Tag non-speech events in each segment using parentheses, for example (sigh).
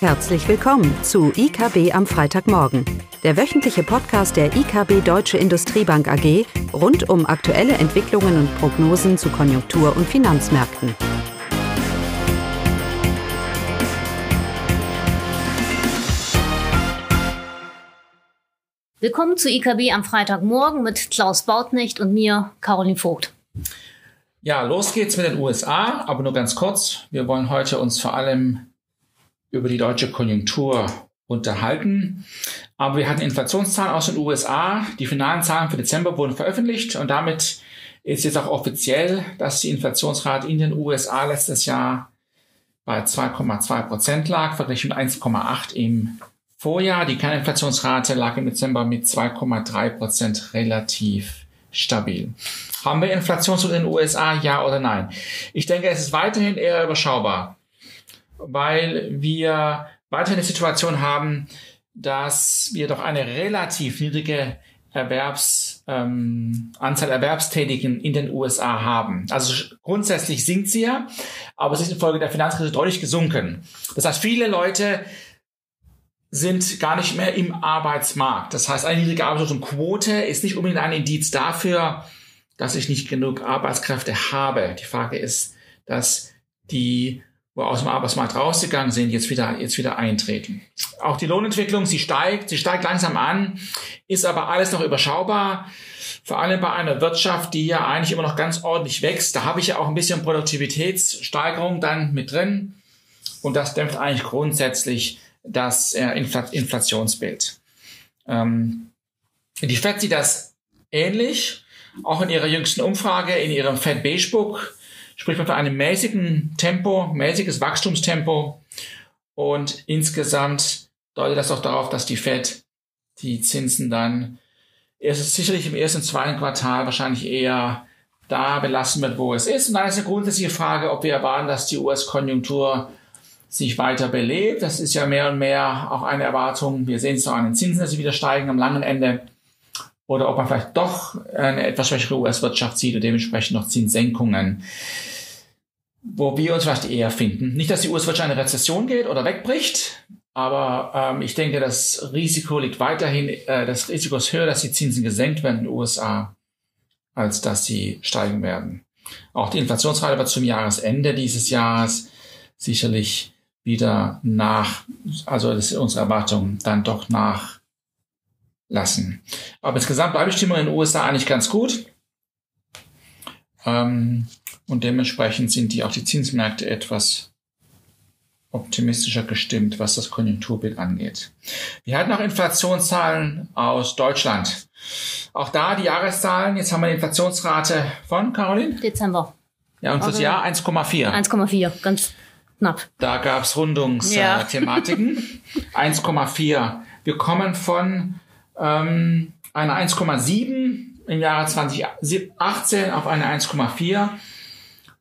Herzlich willkommen zu IKB am Freitagmorgen, der wöchentliche Podcast der IKB Deutsche Industriebank AG rund um aktuelle Entwicklungen und Prognosen zu Konjunktur- und Finanzmärkten. Willkommen zu IKB am Freitagmorgen mit Klaus Bautnecht und mir, Caroline Vogt. Ja, los geht's mit den USA, aber nur ganz kurz. Wir wollen heute uns vor allem über die deutsche Konjunktur unterhalten. Aber wir hatten Inflationszahlen aus den USA. Die finalen Zahlen für Dezember wurden veröffentlicht und damit ist jetzt auch offiziell, dass die Inflationsrate in den USA letztes Jahr bei 2,2 Prozent lag, verglichen mit 1,8 im Vorjahr. Die Kerninflationsrate lag im Dezember mit 2,3 Prozent relativ stabil. Haben wir Inflation in den USA, ja oder nein? Ich denke, es ist weiterhin eher überschaubar weil wir weiterhin eine Situation haben, dass wir doch eine relativ niedrige Erwerbs, ähm, Anzahl Erwerbstätigen in den USA haben. Also grundsätzlich sinkt sie ja, aber es ist infolge der Finanzkrise deutlich gesunken. Das heißt, viele Leute sind gar nicht mehr im Arbeitsmarkt. Das heißt, eine niedrige Arbeitslosenquote ist nicht unbedingt ein Indiz dafür, dass ich nicht genug Arbeitskräfte habe. Die Frage ist, dass die wo aus dem Arbeitsmarkt rausgegangen sind, jetzt wieder, jetzt wieder eintreten. Auch die Lohnentwicklung, sie steigt, sie steigt langsam an, ist aber alles noch überschaubar. Vor allem bei einer Wirtschaft, die ja eigentlich immer noch ganz ordentlich wächst. Da habe ich ja auch ein bisschen Produktivitätssteigerung dann mit drin. Und das dämpft eigentlich grundsätzlich das äh, Inflationsbild. Ähm, die FED sieht das ähnlich. Auch in ihrer jüngsten Umfrage, in ihrem Fed Beige Book, spricht man von einem mäßigen Tempo, mäßiges Wachstumstempo. Und insgesamt deutet das auch darauf, dass die Fed die Zinsen dann erst sicherlich im ersten, zweiten Quartal wahrscheinlich eher da belassen wird, wo es ist. Und dann ist eine grundsätzliche Frage, ob wir erwarten, dass die US-Konjunktur sich weiter belebt. Das ist ja mehr und mehr auch eine Erwartung. Wir sehen es auch an den Zinsen, dass sie wieder steigen am langen Ende oder ob man vielleicht doch eine etwas schwächere US-Wirtschaft sieht und dementsprechend noch Zinssenkungen, wo wir uns vielleicht eher finden. Nicht, dass die US-Wirtschaft in eine Rezession geht oder wegbricht, aber ähm, ich denke, das Risiko liegt weiterhin, äh, das Risiko ist höher, dass die Zinsen gesenkt werden in den USA, als dass sie steigen werden. Auch die Inflationsrate wird zum Jahresende dieses Jahres sicherlich wieder nach, also das ist unsere Erwartung, dann doch nach lassen. Aber insgesamt bleibe ich Stimmung in den USA eigentlich ganz gut. Ähm, und dementsprechend sind die auch die Zinsmärkte etwas optimistischer gestimmt, was das Konjunkturbild angeht. Wir hatten auch Inflationszahlen aus Deutschland. Auch da die Jahreszahlen. Jetzt haben wir eine Inflationsrate von Caroline? Dezember. Ja, und fürs also Jahr 1,4. 1,4, ganz knapp. Da gab es Rundungsthematiken. Ja. (laughs) 1,4. Wir kommen von ähm, eine 1,7 im Jahre 2018 auf eine 1,4.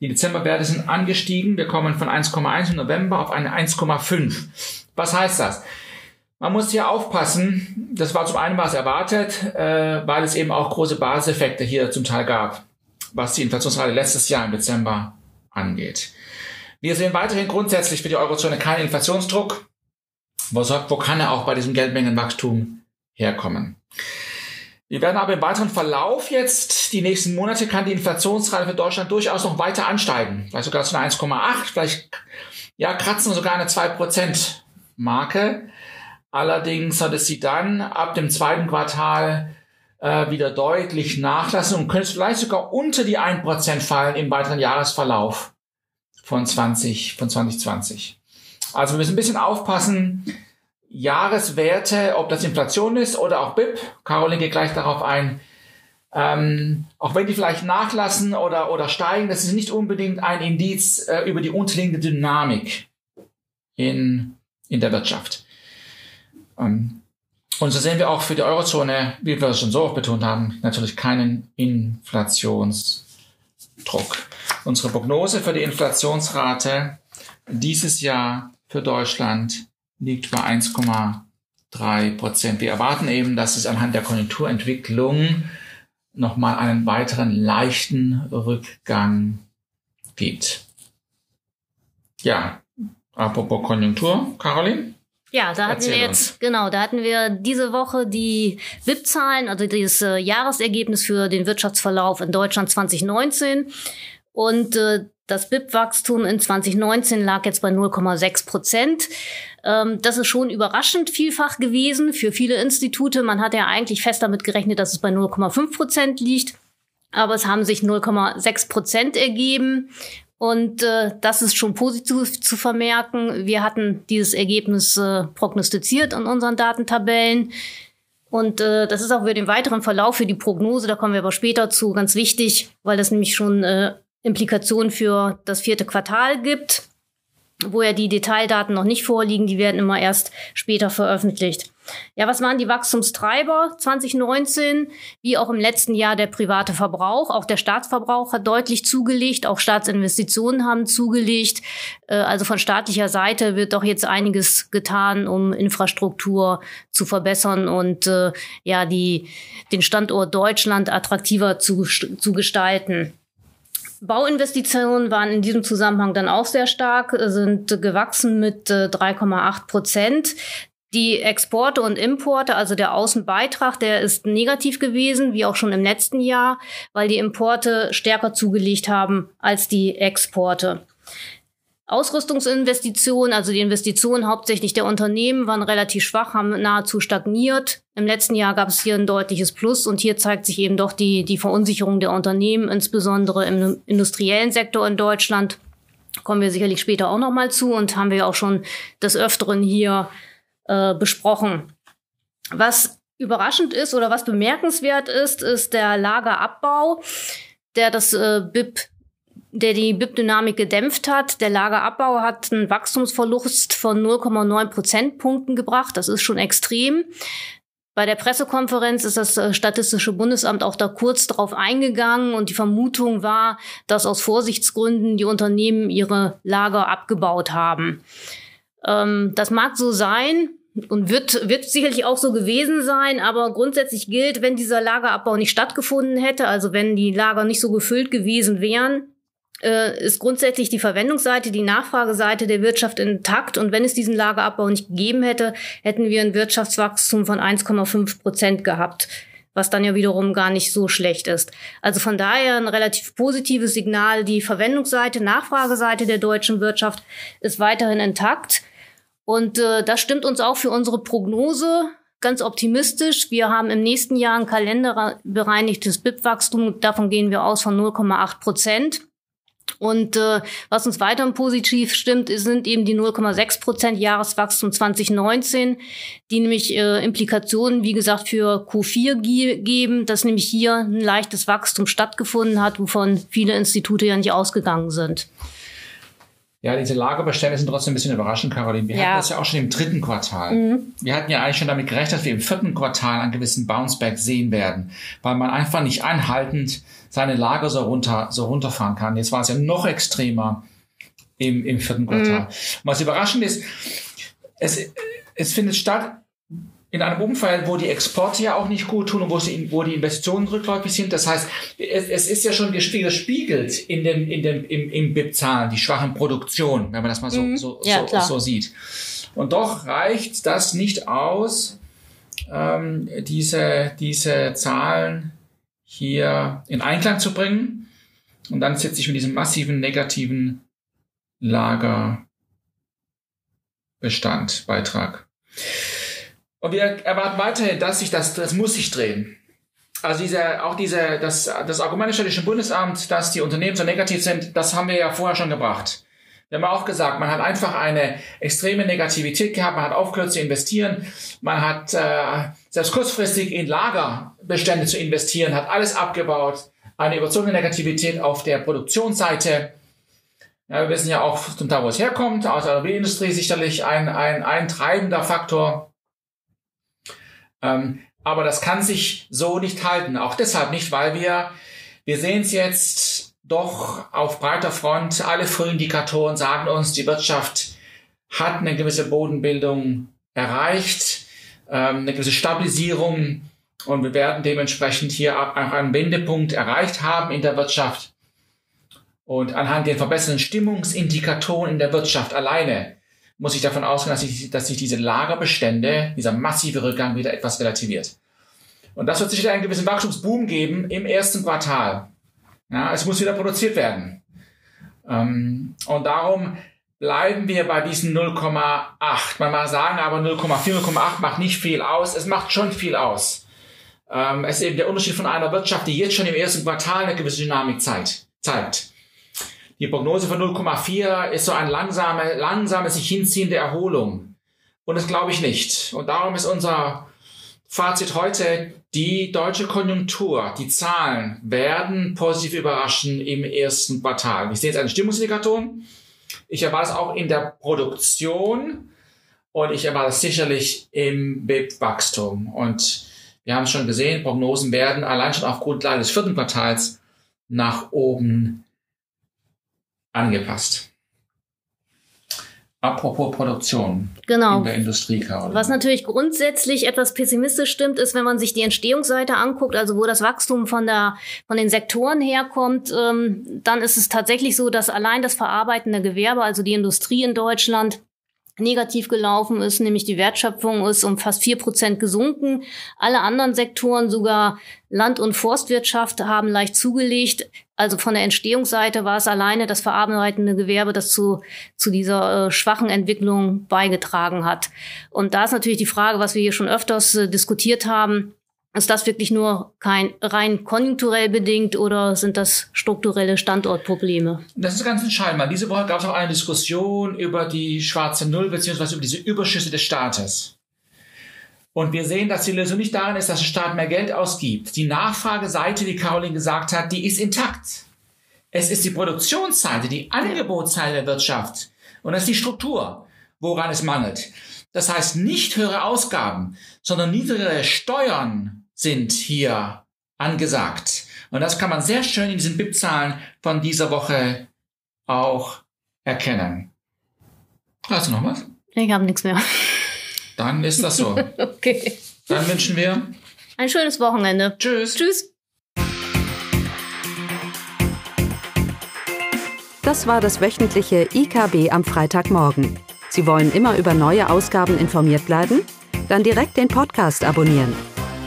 Die Dezemberwerte sind angestiegen. Wir kommen von 1,1 im November auf eine 1,5. Was heißt das? Man muss hier aufpassen. Das war zum einen was erwartet, äh, weil es eben auch große Basiseffekte hier zum Teil gab, was die Inflationsrate letztes Jahr im Dezember angeht. Wir sehen weiterhin grundsätzlich für die Eurozone keinen Inflationsdruck. Wo, wo kann er auch bei diesem Geldmengenwachstum herkommen. Wir werden aber im weiteren Verlauf jetzt, die nächsten Monate, kann die Inflationsrate für Deutschland durchaus noch weiter ansteigen. Vielleicht sogar zu einer 1,8, vielleicht, ja, kratzen sogar eine 2% Marke. Allerdings sollte sie dann ab dem zweiten Quartal äh, wieder deutlich nachlassen und könnte vielleicht sogar unter die 1% fallen im weiteren Jahresverlauf von 20, von 2020. Also wir müssen ein bisschen aufpassen, Jahreswerte, ob das Inflation ist oder auch BIP, Caroline geht gleich darauf ein, ähm, auch wenn die vielleicht nachlassen oder, oder steigen, das ist nicht unbedingt ein Indiz äh, über die unterliegende Dynamik in, in der Wirtschaft. Ähm, und so sehen wir auch für die Eurozone, wie wir es schon so oft betont haben, natürlich keinen Inflationsdruck. Unsere Prognose für die Inflationsrate dieses Jahr für Deutschland liegt bei 1,3 Prozent. Wir erwarten eben, dass es anhand der Konjunkturentwicklung nochmal einen weiteren leichten Rückgang gibt. Ja, Apropos Konjunktur, Caroline? Ja, da hatten Erzähl wir jetzt, uns. genau, da hatten wir diese Woche die WIP-Zahlen, also das äh, Jahresergebnis für den Wirtschaftsverlauf in Deutschland 2019. Und äh, das BIP-Wachstum in 2019 lag jetzt bei 0,6 Prozent. Ähm, das ist schon überraschend vielfach gewesen für viele Institute. Man hat ja eigentlich fest damit gerechnet, dass es bei 0,5 Prozent liegt. Aber es haben sich 0,6 Prozent ergeben. Und äh, das ist schon positiv zu vermerken. Wir hatten dieses Ergebnis äh, prognostiziert in unseren Datentabellen. Und äh, das ist auch für den weiteren Verlauf, für die Prognose, da kommen wir aber später zu, ganz wichtig, weil das nämlich schon äh, Implikationen für das vierte Quartal gibt wo ja die Detaildaten noch nicht vorliegen, die werden immer erst später veröffentlicht. Ja, was waren die Wachstumstreiber 2019? Wie auch im letzten Jahr der private Verbrauch. Auch der Staatsverbrauch hat deutlich zugelegt. Auch Staatsinvestitionen haben zugelegt. Äh, also von staatlicher Seite wird doch jetzt einiges getan, um Infrastruktur zu verbessern und äh, ja, die, den Standort Deutschland attraktiver zu, zu gestalten. Bauinvestitionen waren in diesem Zusammenhang dann auch sehr stark, sind gewachsen mit 3,8 äh, Prozent. Die Exporte und Importe, also der Außenbeitrag, der ist negativ gewesen, wie auch schon im letzten Jahr, weil die Importe stärker zugelegt haben als die Exporte. Ausrüstungsinvestitionen, also die Investitionen hauptsächlich der Unternehmen, waren relativ schwach, haben nahezu stagniert. Im letzten Jahr gab es hier ein deutliches Plus und hier zeigt sich eben doch die, die Verunsicherung der Unternehmen, insbesondere im industriellen Sektor in Deutschland. Kommen wir sicherlich später auch nochmal zu und haben wir auch schon des Öfteren hier äh, besprochen. Was überraschend ist oder was bemerkenswert ist, ist der Lagerabbau, der das äh, BIP der die BIP-Dynamik gedämpft hat. Der Lagerabbau hat einen Wachstumsverlust von 0,9 Prozentpunkten gebracht. Das ist schon extrem. Bei der Pressekonferenz ist das äh, Statistische Bundesamt auch da kurz darauf eingegangen und die Vermutung war, dass aus Vorsichtsgründen die Unternehmen ihre Lager abgebaut haben. Ähm, das mag so sein und wird, wird sicherlich auch so gewesen sein, aber grundsätzlich gilt, wenn dieser Lagerabbau nicht stattgefunden hätte, also wenn die Lager nicht so gefüllt gewesen wären, äh, ist grundsätzlich die Verwendungsseite, die Nachfrageseite der Wirtschaft intakt. Und wenn es diesen Lagerabbau nicht gegeben hätte, hätten wir ein Wirtschaftswachstum von 1,5 Prozent gehabt was dann ja wiederum gar nicht so schlecht ist. Also von daher ein relativ positives Signal. Die Verwendungsseite, Nachfrageseite der deutschen Wirtschaft ist weiterhin intakt. Und äh, das stimmt uns auch für unsere Prognose ganz optimistisch. Wir haben im nächsten Jahr ein kalenderbereinigtes BIP-Wachstum. Davon gehen wir aus von 0,8 Prozent. Und äh, was uns weiterhin positiv stimmt, sind eben die 0,6 Prozent Jahreswachstum 2019, die nämlich äh, Implikationen, wie gesagt, für Q4 ge geben, dass nämlich hier ein leichtes Wachstum stattgefunden hat, wovon viele Institute ja nicht ausgegangen sind. Ja, diese Lagerbestände sind trotzdem ein bisschen überraschend, Caroline. Wir ja. hatten das ja auch schon im dritten Quartal. Mhm. Wir hatten ja eigentlich schon damit gerechnet, dass wir im vierten Quartal einen gewissen Bounceback sehen werden, weil man einfach nicht anhaltend seine Lager so runter, so runterfahren kann. Jetzt war es ja noch extremer im, im vierten Quartal. Mhm. Was überraschend ist, es, es findet statt in einem Umfeld, wo die Exporte ja auch nicht gut tun und wo, sie, wo die Investitionen rückläufig sind. Das heißt, es, es ist ja schon gespiegelt in dem, in dem, im, im BIP-Zahlen, die schwachen Produktion, wenn man das mal so, mhm. so, ja, so, so, sieht. Und doch reicht das nicht aus, ähm, diese, diese Zahlen hier in Einklang zu bringen. Und dann setze ich mit diesem massiven negativen Lagerbestand, Beitrag. Und wir erwarten weiterhin, dass sich das, das muss sich drehen. Also diese, auch diese, das, das Argument des Städtischen Bundesamts, dass die Unternehmen so negativ sind, das haben wir ja vorher schon gebracht. Wir haben auch gesagt, man hat einfach eine extreme Negativität gehabt, man hat aufgehört zu investieren, man hat äh, selbst kurzfristig in Lagerbestände zu investieren, hat alles abgebaut, eine überzogene Negativität auf der Produktionsseite. Ja, wir wissen ja auch zum Teil, wo es herkommt, aus der Automobilindustrie sicherlich ein, ein, ein treibender Faktor. Ähm, aber das kann sich so nicht halten. Auch deshalb nicht, weil wir, wir sehen es jetzt doch auf breiter Front. Alle Frühindikatoren sagen uns, die Wirtschaft hat eine gewisse Bodenbildung erreicht, ähm, eine gewisse Stabilisierung und wir werden dementsprechend hier auch einen Wendepunkt erreicht haben in der Wirtschaft. Und anhand der verbesserten Stimmungsindikatoren in der Wirtschaft alleine muss ich davon ausgehen, dass sich, dass sich diese Lagerbestände, dieser massive Rückgang wieder etwas relativiert. Und das wird sicher einen gewissen Wachstumsboom geben im ersten Quartal. Ja, es muss wieder produziert werden. Ähm, und darum bleiben wir bei diesen 0,8. Man mag sagen, aber 0,4, 0,8 macht nicht viel aus. Es macht schon viel aus. Ähm, es ist eben der Unterschied von einer Wirtschaft, die jetzt schon im ersten Quartal eine gewisse Dynamik zeigt. zeigt. Die Prognose von 0,4 ist so eine langsame, langsame sich hinziehende Erholung. Und das glaube ich nicht. Und darum ist unser Fazit heute, die deutsche Konjunktur, die Zahlen werden positiv überraschen im ersten Quartal. Wir sehen jetzt einen Stimmungsindikator. Ich erwarte es auch in der Produktion und ich erwarte es sicherlich im BIP-Wachstum. Und wir haben es schon gesehen, Prognosen werden allein schon auf Grundlage des vierten Quartals nach oben angepasst. Apropos Produktion genau. in der Industrie, Caroline. Was natürlich grundsätzlich etwas pessimistisch stimmt, ist, wenn man sich die Entstehungsseite anguckt, also wo das Wachstum von, der, von den Sektoren herkommt, ähm, dann ist es tatsächlich so, dass allein das verarbeitende Gewerbe, also die Industrie in Deutschland, negativ gelaufen ist, nämlich die Wertschöpfung ist um fast vier Prozent gesunken. Alle anderen Sektoren, sogar Land- und Forstwirtschaft, haben leicht zugelegt. Also von der Entstehungsseite war es alleine das verarbeitende Gewerbe, das zu, zu dieser äh, schwachen Entwicklung beigetragen hat. Und da ist natürlich die Frage, was wir hier schon öfters äh, diskutiert haben, ist das wirklich nur kein rein konjunkturell bedingt oder sind das strukturelle Standortprobleme? Das ist ganz entscheidend, weil diese Woche gab es auch eine Diskussion über die schwarze Null beziehungsweise über diese Überschüsse des Staates. Und wir sehen, dass die Lösung nicht darin ist, dass der Staat mehr Geld ausgibt. Die Nachfrageseite, wie Caroline gesagt hat, die ist intakt. Es ist die Produktionsseite, die Angebotsseite der Wirtschaft. Und das ist die Struktur, woran es mangelt. Das heißt, nicht höhere Ausgaben, sondern niedrigere Steuern sind hier angesagt. Und das kann man sehr schön in diesen BIP-Zahlen von dieser Woche auch erkennen. Hast du noch was? Ich habe nichts mehr. Dann ist das so. (laughs) okay. Dann wünschen wir ein schönes Wochenende. Tschüss. Tschüss. Das war das wöchentliche IKB am Freitagmorgen. Sie wollen immer über neue Ausgaben informiert bleiben? Dann direkt den Podcast abonnieren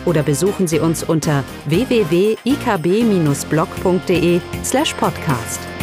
oder besuchen Sie uns unter www.ikb-blog.de/podcast.